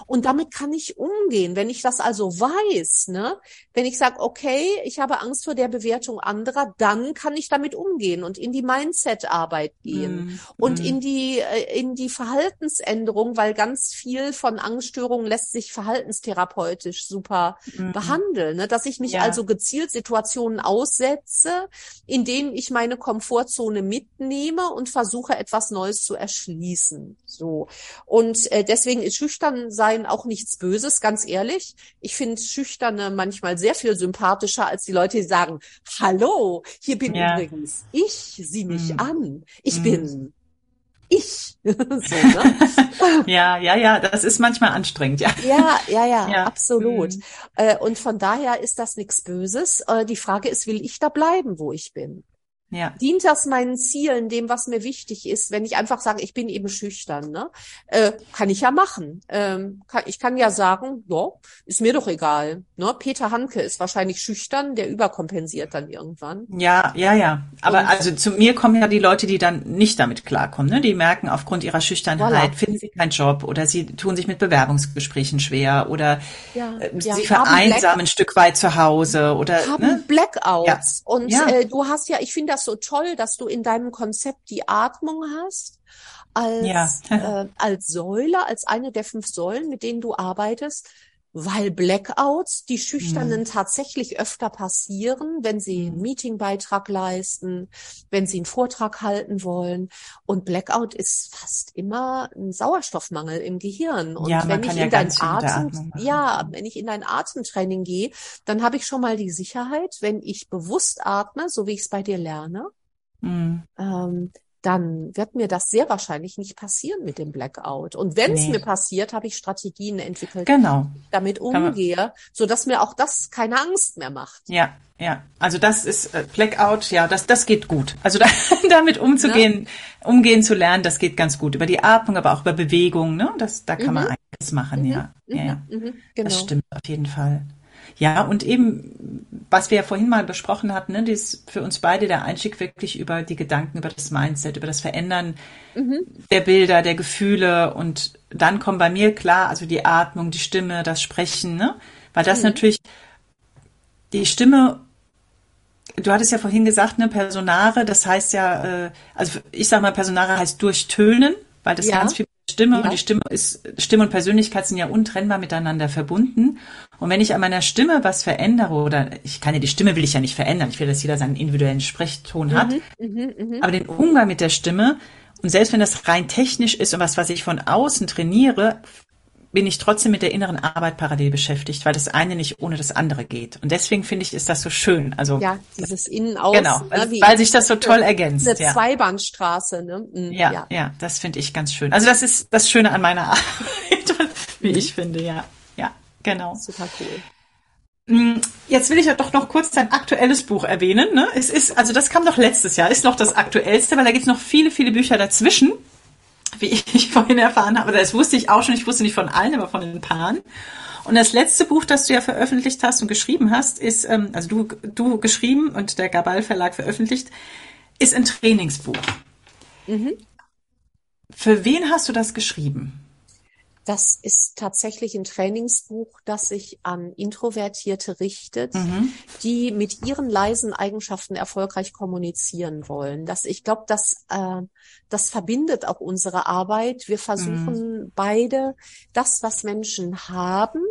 Und damit kann ich umgehen. Wenn ich das also weiß, ne, wenn ich sage, okay, ich habe Angst vor der Bewertung anderer, dann kann ich damit umgehen und in die Mindset-Arbeit gehen mm. und mm. in die, äh, in die Verhaltensänderung, weil ganz viel von Angststörungen lässt sich verhaltenstherapeutisch super mm. behandeln, ne, dass ich mich ja. also gezielt Situationen aussetze, in denen ich meine Komfortzone mitnehme und versuche, etwas Neues zu erschließen. So. Und äh, deswegen ist schüchtern sein auch nichts Böses, ganz ehrlich. Ich finde Schüchterne manchmal sehr viel sympathischer als die Leute, die sagen, hallo, hier bin ja. übrigens ich, sieh mich mm. an. Ich mm. bin ich. <laughs> so, ne? <laughs> ja, ja, ja, das ist manchmal anstrengend, ja. Ja, ja, ja, ja. absolut. Mhm. Und von daher ist das nichts Böses. Äh, die Frage ist, will ich da bleiben, wo ich bin? Ja. Dient das meinen Zielen, dem, was mir wichtig ist, wenn ich einfach sage, ich bin eben schüchtern, ne? Äh, kann ich ja machen. Ähm, kann, ich kann ja sagen, ja, ist mir doch egal. Ne? Peter Hanke ist wahrscheinlich schüchtern, der überkompensiert dann irgendwann. Ja, ja, ja. Aber Und, also zu mir kommen ja die Leute, die dann nicht damit klarkommen. Ne? Die merken, aufgrund ihrer Schüchternheit voilà. finden sie keinen Job oder sie tun sich mit Bewerbungsgesprächen schwer oder ja, äh, ja, sie vereinsamen ein Stück weit zu Hause oder haben ne? Blackouts. Ja. Und äh, du hast ja, ich finde das so toll, dass du in deinem Konzept die Atmung hast als, ja. <laughs> äh, als Säule, als eine der fünf Säulen, mit denen du arbeitest, weil Blackouts die Schüchternen mhm. tatsächlich öfter passieren, wenn sie einen mhm. Meetingbeitrag leisten, wenn sie einen Vortrag halten wollen. Und Blackout ist fast immer ein Sauerstoffmangel im Gehirn. Und ja, wenn ich in ja dein Atem, ja, wenn ich in dein Atemtraining gehe, dann habe ich schon mal die Sicherheit, wenn ich bewusst atme, so wie ich es bei dir lerne, mhm. ähm, dann wird mir das sehr wahrscheinlich nicht passieren mit dem Blackout. Und wenn es nee. mir passiert, habe ich Strategien entwickelt, genau. damit umgehe, so dass mir auch das keine Angst mehr macht. Ja, ja. Also das ist äh, Blackout, ja, das das geht gut. Also <laughs> da, damit umzugehen, ne? umgehen zu lernen, das geht ganz gut über die Atmung, aber auch über Bewegung, ne? Das da kann mhm. man einiges machen, mhm. ja. Ja, ja. Mhm. Genau. Das stimmt auf jeden Fall. Ja, und eben was wir ja vorhin mal besprochen hatten, ne, das für uns beide der Einstieg wirklich über die Gedanken, über das Mindset, über das Verändern mhm. der Bilder, der Gefühle und dann kommen bei mir klar, also die Atmung, die Stimme, das Sprechen, ne? Weil das mhm. natürlich die Stimme du hattest ja vorhin gesagt, ne, Personare, das heißt ja, äh, also ich sag mal, Personare heißt durchtönen, weil das ja. ganz viel Stimme ja. und die Stimme ist, Stimme und Persönlichkeit sind ja untrennbar miteinander verbunden. Und wenn ich an meiner Stimme was verändere oder ich kann ja die Stimme will ich ja nicht verändern, ich will, dass jeder seinen individuellen Sprechton hat, mhm, mh, mh. aber den Umgang mit der Stimme und selbst wenn das rein technisch ist und was, was ich von außen trainiere, bin ich trotzdem mit der inneren Arbeit parallel beschäftigt, weil das eine nicht ohne das andere geht. Und deswegen finde ich, ist das so schön. Also ja, dieses Innen-Außen. Genau, ne, weil, weil sich das so toll ergänzt. Eine ja. Zweibahnstraße. Ne? Mhm, ja, ja, ja, das finde ich ganz schön. Also das ist das Schöne an meiner <laughs> Arbeit, wie mhm. ich finde. Ja, ja, genau. Super cool. Mm, jetzt will ich ja doch noch kurz dein aktuelles Buch erwähnen. Ne? Es ist, also das kam doch letztes Jahr, ist noch das aktuellste, weil da gibt es noch viele, viele Bücher dazwischen wie <laughs> ich vorhin erfahren habe. Das wusste ich auch schon. Ich wusste nicht von allen, aber von den Paaren. Und das letzte Buch, das du ja veröffentlicht hast und geschrieben hast, ist, ähm, also du, du geschrieben und der Gabal Verlag veröffentlicht, ist ein Trainingsbuch. Mhm. Für wen hast du das geschrieben? Das ist tatsächlich ein Trainingsbuch, das sich an Introvertierte richtet, mhm. die mit ihren leisen Eigenschaften erfolgreich kommunizieren wollen. Das, ich glaube, das, äh, das verbindet auch unsere Arbeit. Wir versuchen mhm. beide das, was Menschen haben,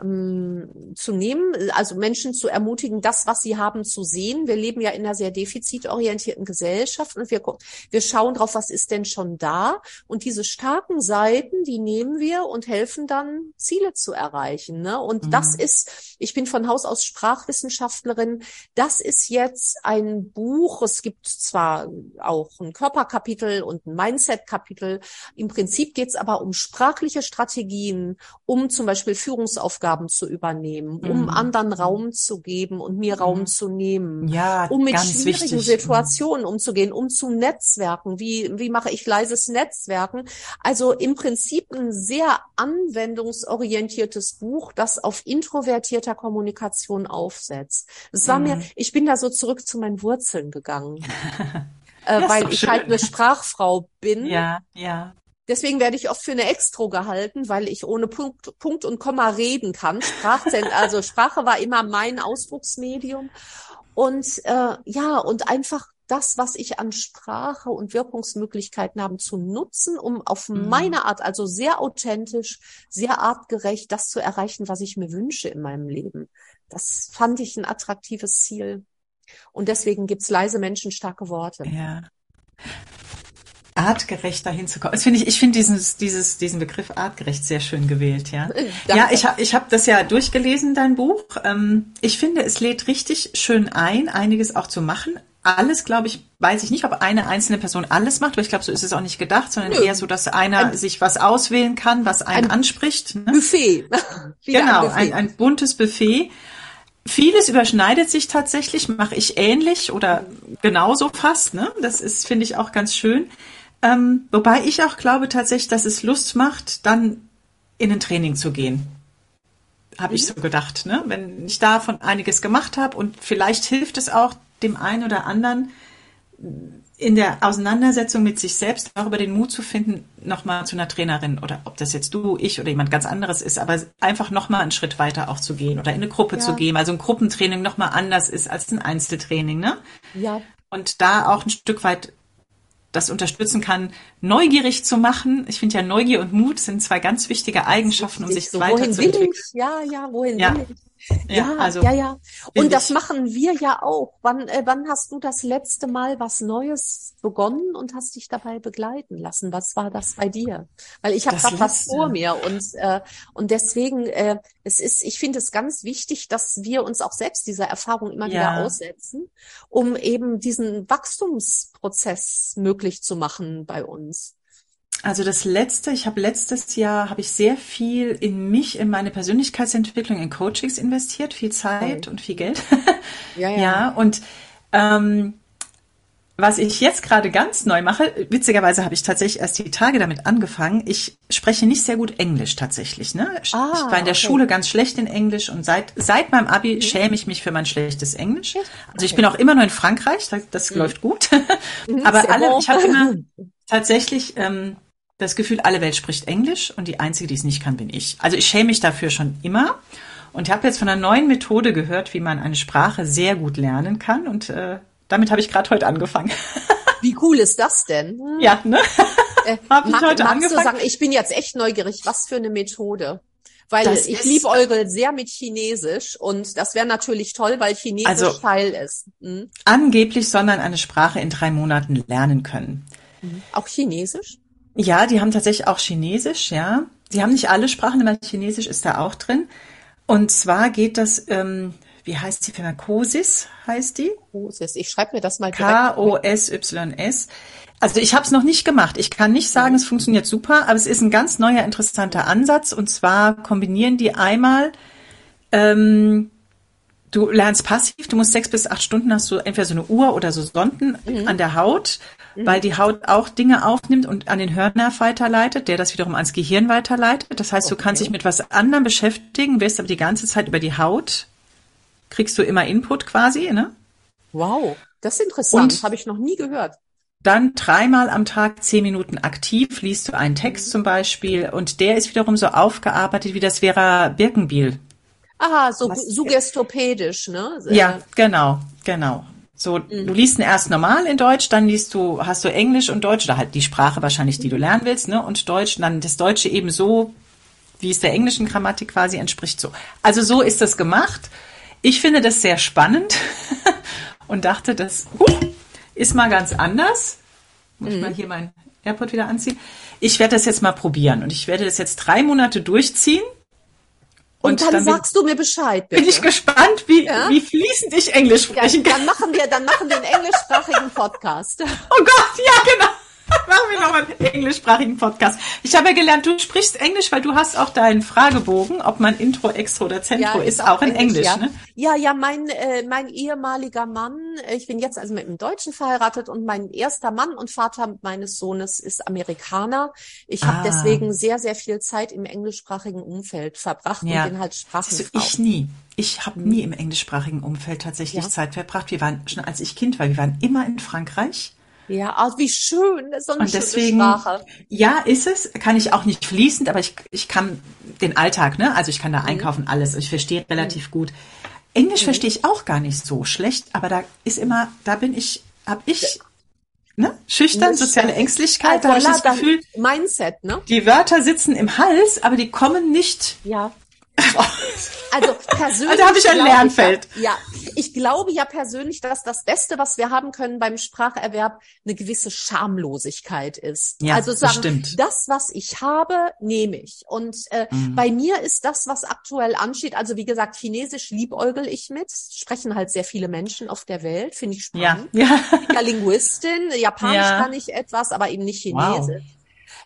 ähm, zu nehmen, also Menschen zu ermutigen, das, was sie haben, zu sehen. Wir leben ja in einer sehr defizitorientierten Gesellschaft und wir, wir schauen drauf, was ist denn schon da? Und diese starken Seiten, die nehmen wir und helfen dann, Ziele zu erreichen. Ne? Und mhm. das ist, ich bin von Haus aus Sprachwissenschaftlerin, das ist jetzt ein Buch, es gibt zwar auch ein Körperkapitel und ein Mindset-Kapitel, im Prinzip geht es aber um sprachliche Strategien, um zum Beispiel Führungsaufgaben Aufgaben zu übernehmen, um mhm. anderen Raum zu geben und mir Raum mhm. zu nehmen, ja, um mit schwierigen wichtig. Mhm. Situationen umzugehen, um zu Netzwerken. Wie, wie mache ich leises Netzwerken? Also im Prinzip ein sehr anwendungsorientiertes Buch, das auf introvertierter Kommunikation aufsetzt. Es war mhm. mir, ich bin da so zurück zu meinen Wurzeln gegangen. <laughs> äh, weil ich halt eine Sprachfrau bin. Ja, ja. Deswegen werde ich oft für eine Extro gehalten, weil ich ohne Punkt, Punkt und Komma reden kann. Sprachzen also Sprache war immer mein Ausdrucksmedium. Und äh, ja, und einfach das, was ich an Sprache und Wirkungsmöglichkeiten habe, zu nutzen, um auf mhm. meine Art, also sehr authentisch, sehr artgerecht, das zu erreichen, was ich mir wünsche in meinem Leben. Das fand ich ein attraktives Ziel. Und deswegen gibt's leise Menschen starke Worte. Ja artgerecht dahin zu kommen. Das finde ich, ich finde dieses, dieses, diesen Begriff artgerecht sehr schön gewählt, ja. Danke. Ja, ich habe ich hab das ja durchgelesen, dein Buch. Ähm, ich finde, es lädt richtig schön ein, einiges auch zu machen. Alles, glaube ich, weiß ich nicht, ob eine einzelne Person alles macht, aber ich glaube, so ist es auch nicht gedacht, sondern Nö. eher so, dass einer ein, sich was auswählen kann, was einen ein anspricht. Ne? Buffet. <laughs> genau, ein, Buffet. Ein, ein buntes Buffet. Vieles überschneidet sich tatsächlich, mache ich ähnlich oder genauso fast. Ne? Das ist, finde ich, auch ganz schön. Ähm, wobei ich auch glaube tatsächlich, dass es Lust macht, dann in ein Training zu gehen. Habe mhm. ich so gedacht. Ne? Wenn ich davon einiges gemacht habe und vielleicht hilft es auch dem einen oder anderen in der Auseinandersetzung mit sich selbst auch über den Mut zu finden, nochmal zu einer Trainerin oder ob das jetzt du, ich oder jemand ganz anderes ist, aber einfach nochmal einen Schritt weiter auch zu gehen oder in eine Gruppe ja. zu gehen. Also ein Gruppentraining nochmal anders ist als ein Einzeltraining. Ne? Ja. Und da auch ein Stück weit das unterstützen kann, neugierig zu machen. Ich finde ja Neugier und Mut sind zwei ganz wichtige Eigenschaften, um sich so, weiterzuentwickeln. Ja, ja, wohin ja. will ich? Ja, ja, also, ja, ja. Und das machen wir ja auch. Wann, äh, wann hast du das letzte Mal was Neues begonnen und hast dich dabei begleiten lassen? Was war das bei dir? Weil ich habe gerade was vor mir und äh, und deswegen äh, es ist, ich finde es ganz wichtig, dass wir uns auch selbst dieser Erfahrung immer ja. wieder aussetzen, um eben diesen Wachstumsprozess möglich zu machen bei uns. Also das letzte, ich habe letztes Jahr habe ich sehr viel in mich, in meine Persönlichkeitsentwicklung, in Coachings investiert, viel Zeit okay. und viel Geld. <laughs> ja, ja. ja, und ähm, was ich jetzt gerade ganz neu mache, witzigerweise habe ich tatsächlich erst die Tage damit angefangen. Ich spreche nicht sehr gut Englisch tatsächlich. Ne? Ah, ich war in der okay. Schule ganz schlecht in Englisch und seit, seit meinem Abi mhm. schäme ich mich für mein schlechtes Englisch. Also ich bin auch immer nur in Frankreich, das, das mhm. läuft gut. Mhm, <laughs> Aber alle, ich habe immer <laughs> tatsächlich ähm, das Gefühl, alle Welt spricht Englisch und die einzige, die es nicht kann, bin ich. Also ich schäme mich dafür schon immer. Und ich habe jetzt von einer neuen Methode gehört, wie man eine Sprache sehr gut lernen kann. Und äh, damit habe ich gerade heute angefangen. <laughs> Wie cool ist das denn? Ja, ne? Äh, <laughs> habe ich heute angefangen. Du sagen, ich bin jetzt echt neugierig, was für eine Methode? Weil das ich liebe eure sehr mit Chinesisch und das wäre natürlich toll, weil Chinesisch also, Teil ist. Hm? Angeblich soll man eine Sprache in drei Monaten lernen können. Mhm. Auch Chinesisch? Ja, die haben tatsächlich auch Chinesisch, ja. Die haben nicht alle Sprachen, aber Chinesisch ist da auch drin. Und zwar geht das, ähm, wie heißt die Firma? Cosis heißt die? Cosis. Ich schreibe mir das mal K-O-S-Y-S. Also ich habe es noch nicht gemacht. Ich kann nicht sagen, es funktioniert super, aber es ist ein ganz neuer, interessanter Ansatz. Und zwar kombinieren die einmal, ähm, du lernst passiv, du musst sechs bis acht Stunden hast du entweder so eine Uhr oder so Sonden mhm. an der Haut, mhm. weil die Haut auch Dinge aufnimmt und an den Hörnerv weiterleitet, der das wiederum ans Gehirn weiterleitet. Das heißt, okay. du kannst dich mit was anderem beschäftigen, wirst aber die ganze Zeit über die Haut, kriegst du immer Input quasi, ne? Wow, das ist interessant, habe ich noch nie gehört. Dann dreimal am Tag zehn Minuten aktiv liest du einen Text zum Beispiel und der ist wiederum so aufgearbeitet wie das Vera Birkenbiel. Aha, so Was, suggestopädisch, ne? Ja, genau, genau. So, mhm. du liest ihn erst normal in Deutsch, dann liest du, hast du Englisch und Deutsch, oder halt die Sprache wahrscheinlich, die du lernen willst, ne? Und Deutsch, dann das Deutsche eben so, wie es der englischen Grammatik quasi entspricht, so. Also so ist das gemacht. Ich finde das sehr spannend <laughs> und dachte, das, uh, ist mal ganz anders. Muss ich mhm. mal hier mein AirPod wieder anziehen. Ich werde das jetzt mal probieren und ich werde das jetzt drei Monate durchziehen. Und, und dann, dann, sagst du mir Bescheid, bitte. Bin ich gespannt, wie, ja? wie fließend ich Englisch sprechen ja, kann. Dann machen wir, dann machen wir einen englischsprachigen Podcast. <laughs> Oh Gott, ja, genau. <laughs> Machen wir nochmal einen englischsprachigen Podcast. Ich habe ja gelernt, du sprichst Englisch, weil du hast auch deinen Fragebogen, ob man Intro, Extro oder Zentro ja, ist, auch, auch in Englisch. Ja. Ne? ja, ja, mein, äh, mein ehemaliger Mann, äh, ich bin jetzt also mit einem Deutschen verheiratet und mein erster Mann und Vater meines Sohnes ist Amerikaner. Ich ah. habe deswegen sehr, sehr viel Zeit im englischsprachigen Umfeld verbracht ja. und bin halt Sprachen. Ich nie. Ich habe nie im englischsprachigen Umfeld tatsächlich ja. Zeit verbracht. Wir waren schon als ich Kind war, wir waren immer in Frankreich. Ja, also wie schön, das ist so eine und deswegen, Sprache. Ja, ist es, kann ich auch nicht fließend, aber ich, ich kann den Alltag, ne? Also ich kann da mhm. einkaufen, alles. Ich verstehe relativ mhm. gut. Englisch mhm. verstehe ich auch gar nicht so schlecht, aber da ist immer, da bin ich, hab ich, ne? Schüchtern, soziale Ängstlichkeit, da habe ich das Gefühl. Mindset, ne? Die Wörter sitzen im Hals, aber die kommen nicht. Ja. <laughs> Also persönlich. Also habe ich ein Lernfeld. Ich, ja, ich glaube ja persönlich, dass das Beste, was wir haben können beim Spracherwerb, eine gewisse Schamlosigkeit ist. Ja, also sagen, stimmt. das, was ich habe, nehme ich. Und äh, mhm. bei mir ist das, was aktuell ansteht, also wie gesagt, Chinesisch liebäugel ich mit, sprechen halt sehr viele Menschen auf der Welt, finde ich spannend. Ja, ja. ja Linguistin, Japanisch ja. kann ich etwas, aber eben nicht Chinesisch. Wow.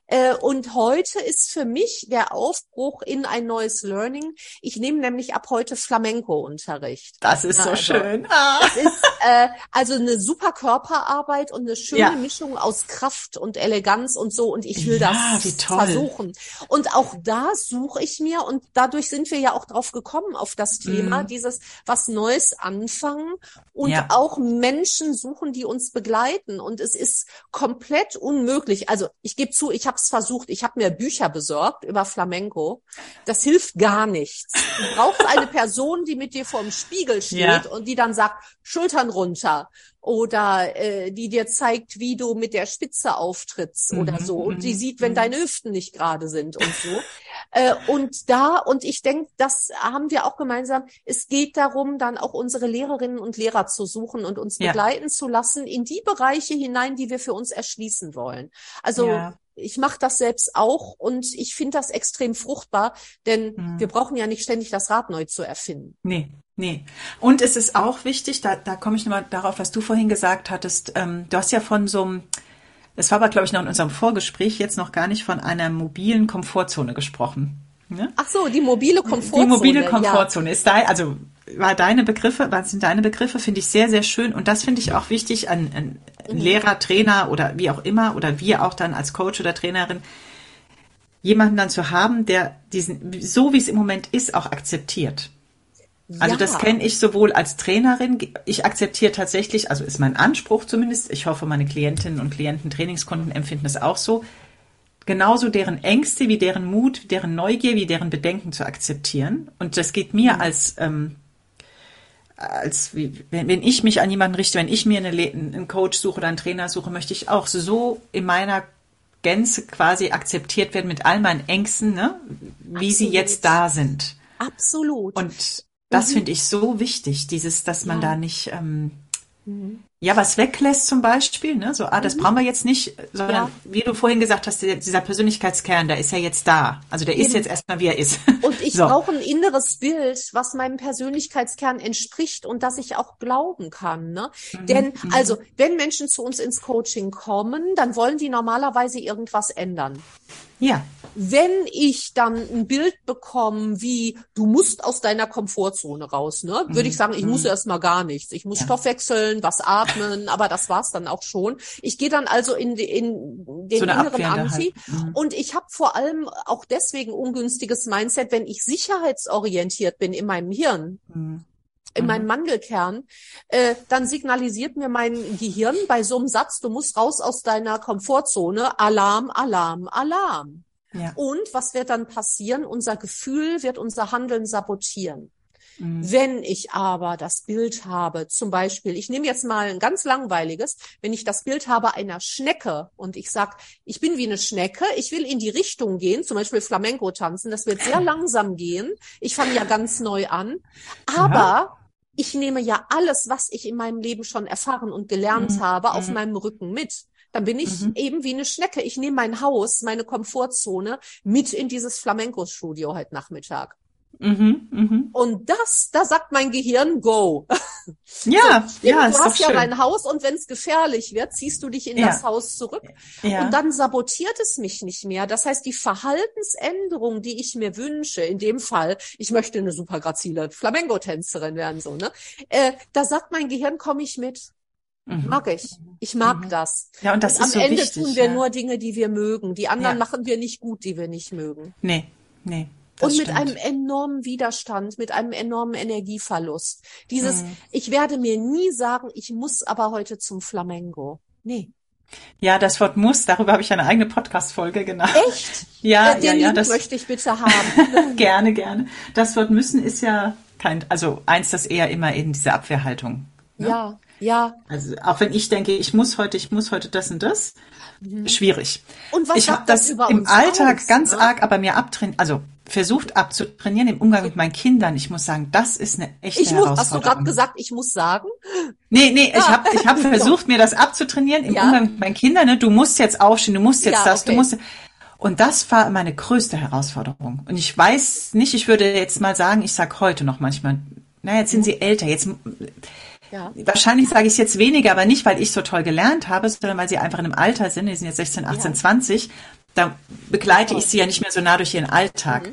Äh, und heute ist für mich der Aufbruch in ein neues Learning. Ich nehme nämlich ab heute Flamenco-Unterricht. Das ist so also, schön. <laughs> Ah. Das ist äh, also eine super Körperarbeit und eine schöne ja. Mischung aus Kraft und Eleganz und so. Und ich will ja, das versuchen. Und auch da suche ich mir und dadurch sind wir ja auch drauf gekommen auf das Thema, mm. dieses was Neues anfangen und auch Menschen suchen, die uns begleiten. Und es ist komplett unmöglich. Also ich gebe zu, ich habe es versucht. Ich habe mir Bücher besorgt über Flamenco. Das hilft gar nichts. Du brauchst eine <laughs> Person, die mit dir vorm Spiegel steht ja. und die dann sagt, Schultern runter oder äh, die dir zeigt, wie du mit der Spitze auftrittst mhm, oder so und die mhm, sieht, wenn mhm. deine Hüften nicht gerade sind und so. äh, und da, und ich denke, das haben wir auch gemeinsam, es geht darum, dann auch unsere Lehrerinnen und Lehrer zu suchen und uns ja. begleiten zu lassen in die Bereiche hinein, die wir für uns erschließen wollen. Also ja ich mache das selbst auch und ich finde das extrem fruchtbar, denn mhm. wir brauchen ja nicht ständig das Rad neu zu erfinden. Nee, nee. Und es ist auch wichtig, da, da komme ich nochmal darauf, was du vorhin gesagt hattest. Ähm, du hast ja von so einem, das war aber, glaube ich, noch in unserem Vorgespräch, jetzt noch gar nicht von einer mobilen Komfortzone gesprochen. Ne? Ach so, die mobile Komfortzone. Die mobile Komfortzone ja. ist da, also war deine Begriffe, was sind deine Begriffe, finde ich sehr, sehr schön. Und das finde ich auch wichtig an, an mhm. Lehrer, Trainer oder wie auch immer oder wir auch dann als Coach oder Trainerin, jemanden dann zu haben, der diesen, so wie es im Moment ist, auch akzeptiert. Also ja. das kenne ich sowohl als Trainerin. Ich akzeptiere tatsächlich, also ist mein Anspruch zumindest. Ich hoffe, meine Klientinnen und Klienten, Trainingskunden empfinden es auch so. Genauso deren Ängste wie deren Mut, deren Neugier wie deren Bedenken zu akzeptieren. Und das geht mir mhm. als ähm, als wie, wenn, wenn ich mich an jemanden richte, wenn ich mir eine, einen Coach suche oder einen Trainer suche, möchte ich auch so in meiner Gänze quasi akzeptiert werden mit all meinen Ängsten, ne? wie Absolut. sie jetzt da sind. Absolut. Und das mhm. finde ich so wichtig, dieses, dass man ja. da nicht ähm, mhm. Ja was weglässt zum Beispiel, ne? So, ah, das mhm. brauchen wir jetzt nicht, sondern ja. wie du vorhin gesagt hast, dieser Persönlichkeitskern, der ist ja jetzt da. Also der ist jetzt erstmal, wie er ist. <laughs> Und ich so. brauche ein inneres Bild, was meinem Persönlichkeitskern entspricht und das ich auch glauben kann. Ne? Mhm. Denn mhm. also, wenn Menschen zu uns ins Coaching kommen, dann wollen die normalerweise irgendwas ändern. Ja. Wenn ich dann ein Bild bekomme, wie du musst aus deiner Komfortzone raus, ne, würde mhm. ich sagen, ich muss mhm. erstmal gar nichts. Ich muss ja. Stoffwechseln, was atmen, aber das war's dann auch schon. Ich gehe dann also in, in den so inneren Anti halt. mhm. und ich habe vor allem auch deswegen ungünstiges Mindset, wenn ich sicherheitsorientiert bin in meinem Hirn. In meinem mhm. Mandelkern, äh, dann signalisiert mir mein Gehirn bei so einem Satz, du musst raus aus deiner Komfortzone, Alarm, Alarm, Alarm. Ja. Und was wird dann passieren? Unser Gefühl wird unser Handeln sabotieren. Mhm. Wenn ich aber das Bild habe, zum Beispiel, ich nehme jetzt mal ein ganz langweiliges, wenn ich das Bild habe einer Schnecke und ich sag, ich bin wie eine Schnecke, ich will in die Richtung gehen, zum Beispiel Flamenco tanzen, das wird sehr <laughs> langsam gehen. Ich fange ja ganz neu an, aber ja ich nehme ja alles, was ich in meinem Leben schon erfahren und gelernt mhm. habe, auf mhm. meinem Rücken mit. Dann bin ich mhm. eben wie eine Schnecke. Ich nehme mein Haus, meine Komfortzone mit in dieses Flamenco-Studio heute Nachmittag. Mhm, mh. Und das, da sagt mein Gehirn, go. <laughs> Ja, so, ja, du hast ja schön. dein Haus und wenn es gefährlich wird, ziehst du dich in ja. das Haus zurück ja. und dann sabotiert es mich nicht mehr. Das heißt, die Verhaltensänderung, die ich mir wünsche, in dem Fall, ich möchte eine super grazile Flamengo-Tänzerin werden, so, ne? Äh, da sagt mein Gehirn, komme ich mit. Mhm. Mag ich. Ich mag mhm. das. Ja, und das und ist am so Ende wichtig, tun wir ja. nur Dinge, die wir mögen. Die anderen machen wir nicht gut, die wir nicht mögen. Nee, nee. Das und mit stimmt. einem enormen Widerstand, mit einem enormen Energieverlust. Dieses, mhm. ich werde mir nie sagen, ich muss aber heute zum Flamengo. Nee. Ja, das Wort muss, darüber habe ich eine eigene Podcast-Folge genannt. Echt? Ja, äh, ja, ja. Das möchte ich bitte haben. <laughs> gerne, gerne. Das Wort müssen ist ja kein, also eins, das eher immer in diese Abwehrhaltung. Ne? Ja, ja. Also auch wenn ich denke, ich muss heute, ich muss heute das und das, mhm. schwierig. Und was ich habe das, das im Alltag aus, ganz ne? arg, aber mir abtrainieren, also versucht abzutrainieren im Umgang mit meinen Kindern. Ich muss sagen, das ist eine echte ich muss, Herausforderung. Hast du gerade gesagt, ich muss sagen? Nee, nee, ich habe ich hab <laughs> versucht, mir das abzutrainieren im ja. Umgang mit meinen Kindern. Ne? Du musst jetzt aufstehen, du musst jetzt ja, das, okay. du musst. Und das war meine größte Herausforderung. Und ich weiß nicht, ich würde jetzt mal sagen, ich sag heute noch manchmal, na, jetzt sind sie älter, jetzt ja. Wahrscheinlich sage ich es jetzt weniger, aber nicht, weil ich so toll gelernt habe, sondern weil sie einfach in einem Alter sind, die sind jetzt 16, 18, ja. 20, da begleite ich sie ja nicht mehr so nah durch ihren Alltag.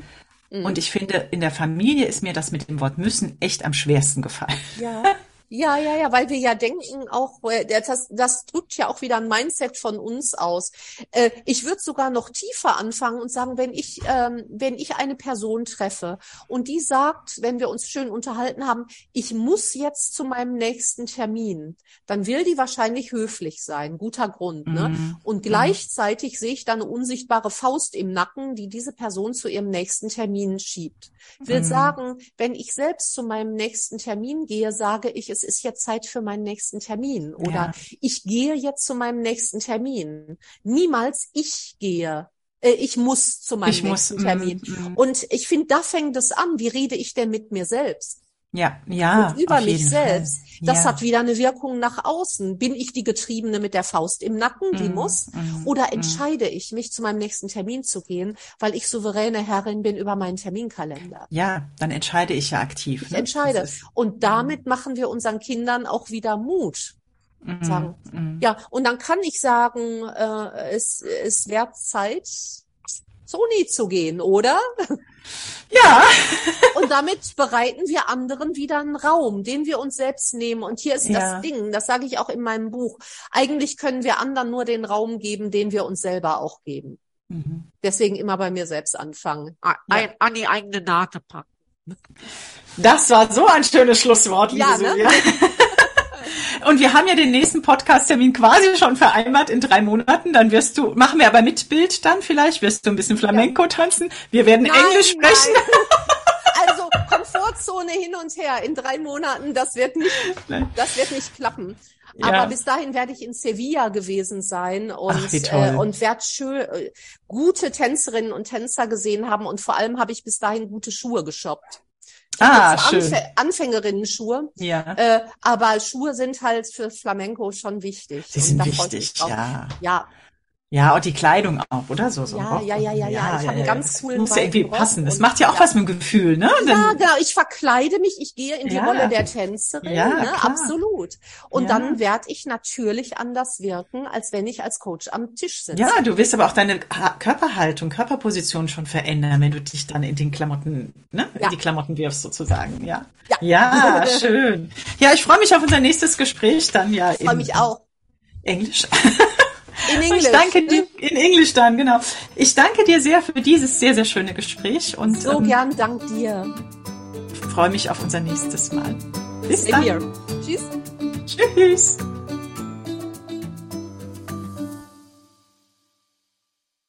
Mhm. Mhm. Und ich finde, in der Familie ist mir das mit dem Wort müssen echt am schwersten gefallen. Ja. <laughs> Ja, ja, ja, weil wir ja denken auch, äh, das, das drückt ja auch wieder ein Mindset von uns aus. Äh, ich würde sogar noch tiefer anfangen und sagen, wenn ich, ähm, wenn ich eine Person treffe und die sagt, wenn wir uns schön unterhalten haben, ich muss jetzt zu meinem nächsten Termin, dann will die wahrscheinlich höflich sein, guter Grund. Ne? Mhm. Und mhm. gleichzeitig sehe ich da eine unsichtbare Faust im Nacken, die diese Person zu ihrem nächsten Termin schiebt. Ich will mhm. sagen, wenn ich selbst zu meinem nächsten Termin gehe, sage ich, es ist jetzt Zeit für meinen nächsten Termin oder ja. ich gehe jetzt zu meinem nächsten Termin. Niemals ich gehe. Äh, ich muss zu meinem ich nächsten muss, Termin. Mm, mm. Und ich finde, da fängt es an. Wie rede ich denn mit mir selbst? Ja, ja. Und über mich selbst. Fall. Das ja. hat wieder eine Wirkung nach außen. Bin ich die Getriebene mit der Faust im Nacken, die mm, muss? Mm, oder entscheide mm. ich mich, zu meinem nächsten Termin zu gehen, weil ich souveräne Herrin bin über meinen Terminkalender? Ja, dann entscheide ich ja aktiv. Ich ne? entscheide. Und damit machen wir unseren Kindern auch wieder Mut. Sagen. Ja, und dann kann ich sagen, äh, es, es wäre Zeit, Sony zu gehen, oder? Ja. <laughs> Und damit bereiten wir anderen wieder einen Raum, den wir uns selbst nehmen. Und hier ist ja. das Ding, das sage ich auch in meinem Buch. Eigentlich können wir anderen nur den Raum geben, den wir uns selber auch geben. Mhm. Deswegen immer bei mir selbst anfangen. Ein, ja. An die eigene Nase packen. Das war so ein schönes Schlusswort, liebe ja, ne? <laughs> Und wir haben ja den nächsten Podcast-Termin quasi schon vereinbart in drei Monaten. Dann wirst du, machen wir aber mit Bild dann vielleicht, wirst du ein bisschen Flamenco tanzen. Wir werden nein, Englisch sprechen. Nein. <laughs> Also Komfortzone hin und her in drei Monaten, das wird nicht, das wird nicht klappen. Ja. Aber bis dahin werde ich in Sevilla gewesen sein und, Ach, äh, und werde schön äh, gute Tänzerinnen und Tänzer gesehen haben und vor allem habe ich bis dahin gute Schuhe geshoppt. Ah, schön. Anf Anfängerinnen-Schuhe. Ja. Äh, aber Schuhe sind halt für Flamenco schon wichtig. Die sind wichtig, ja. Ja, ja, und die Kleidung auch, oder so? so ja, ja, ja, ja, ja, Ich habe einen ganz coolen Muss ja irgendwie passen. Das macht ja auch ja. was mit dem Gefühl, ne? Ja, genau. Ich verkleide mich, ich gehe in die ja. Rolle der Tänzerin, ja, ne? Absolut. Und dann werde ich natürlich anders wirken, als wenn ich als Coach am Tisch sitze. Ja, du wirst aber auch deine Körperhaltung, Körperposition schon verändern, wenn du dich dann in den Klamotten, ne? In die Klamotten wirfst sozusagen, ja. Ja, ja <laughs> schön. Ja, ich freue mich auf unser nächstes Gespräch dann ja. Ich freue mich auch. Englisch. <laughs> In Englisch. Ich danke dir, in Englisch dann, genau. Ich danke dir sehr für dieses sehr, sehr schöne Gespräch und so ähm, gern dank dir. Freue mich auf unser nächstes Mal. Bis Same dann. Here. Tschüss. Tschüss.